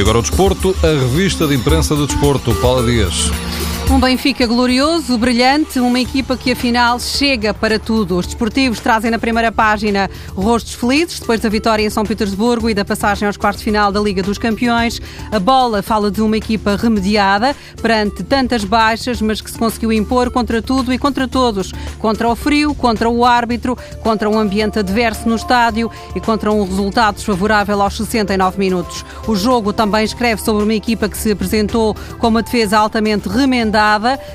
E agora o desporto, a revista de imprensa do desporto, Paula Dias. Um Benfica glorioso, brilhante, uma equipa que afinal chega para tudo. Os desportivos trazem na primeira página rostos felizes depois da vitória em São Petersburgo e da passagem aos quartos de final da Liga dos Campeões. A bola fala de uma equipa remediada perante tantas baixas, mas que se conseguiu impor contra tudo e contra todos. Contra o frio, contra o árbitro, contra um ambiente adverso no estádio e contra um resultado desfavorável aos 69 minutos. O jogo também escreve sobre uma equipa que se apresentou com uma defesa altamente remendada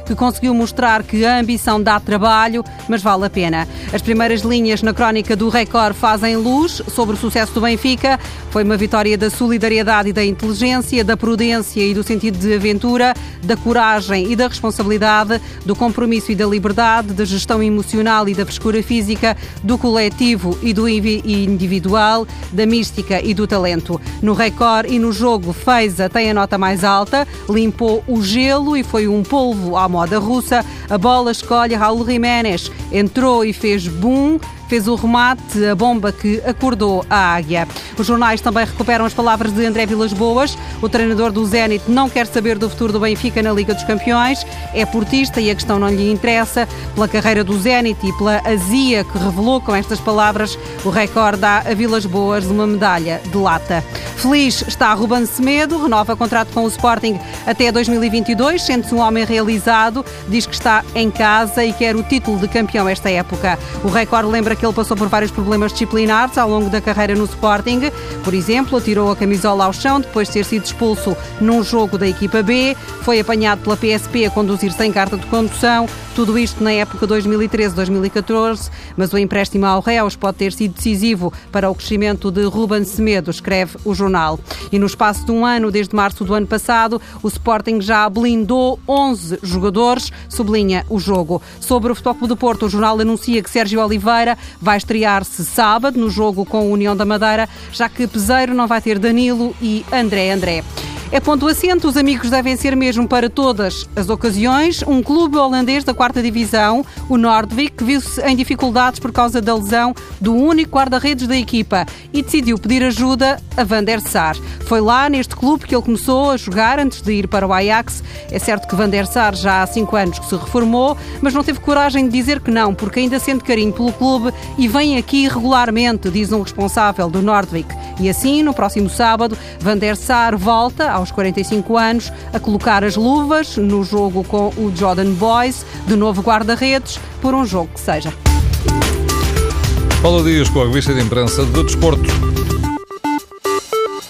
que conseguiu mostrar que a ambição dá trabalho, mas vale a pena. As primeiras linhas na crónica do Record fazem luz sobre o sucesso do Benfica. Foi uma vitória da solidariedade e da inteligência, da prudência e do sentido de aventura, da coragem e da responsabilidade, do compromisso e da liberdade, da gestão emocional e da frescura física, do coletivo e do individual, da mística e do talento. No Record e no jogo, Feiza tem a nota mais alta, limpou o gelo e foi um polvo à moda russa. A bola escolhe Raul Jiménez. Entrou e fez boom fez o remate, a bomba que acordou a águia. Os jornais também recuperam as palavras de André Vilas Boas. O treinador do Zenit não quer saber do futuro do Benfica na Liga dos Campeões. É portista e a questão não lhe interessa. Pela carreira do Zenit e pela azia que revelou com estas palavras, o recorde dá a Vilas Boas uma medalha de lata. Feliz está Ruben Semedo, renova contrato com o Sporting até 2022, sente-se um homem realizado, diz que está em casa e quer o título de campeão esta época. O recorde lembra que ele passou por vários problemas disciplinares ao longo da carreira no Sporting. Por exemplo, atirou a camisola ao chão depois de ter sido expulso num jogo da equipa B, foi apanhado pela PSP a conduzir sem carta de condução, tudo isto na época 2013-2014, mas o empréstimo ao Reus pode ter sido decisivo para o crescimento de Ruben Semedo, escreve o jornal. E no espaço de um ano, desde março do ano passado, o Sporting já blindou 11 jogadores, sublinha o jogo. Sobre o Futebol do Porto, o jornal anuncia que Sérgio Oliveira vai estrear-se sábado no jogo com a União da Madeira, já que Peseiro não vai ter Danilo e André André. É ponto assente, os amigos devem ser mesmo para todas as ocasiões. Um clube holandês da quarta divisão, o Nordvik, viu-se em dificuldades por causa da lesão do único guarda-redes da equipa e decidiu pedir ajuda a Van der Sar. Foi lá, neste clube, que ele começou a jogar antes de ir para o Ajax. É certo que Van der Sar já há cinco anos que se reformou, mas não teve coragem de dizer que não, porque ainda sente carinho pelo clube e vem aqui regularmente, diz um responsável do Nordvik. E assim, no próximo sábado, Van der Sar volta aos 45 anos, a colocar as luvas no jogo com o Jordan Boys, de novo guarda-redes, por um jogo que seja. Paulo Dias com a revista de imprensa do Desporto.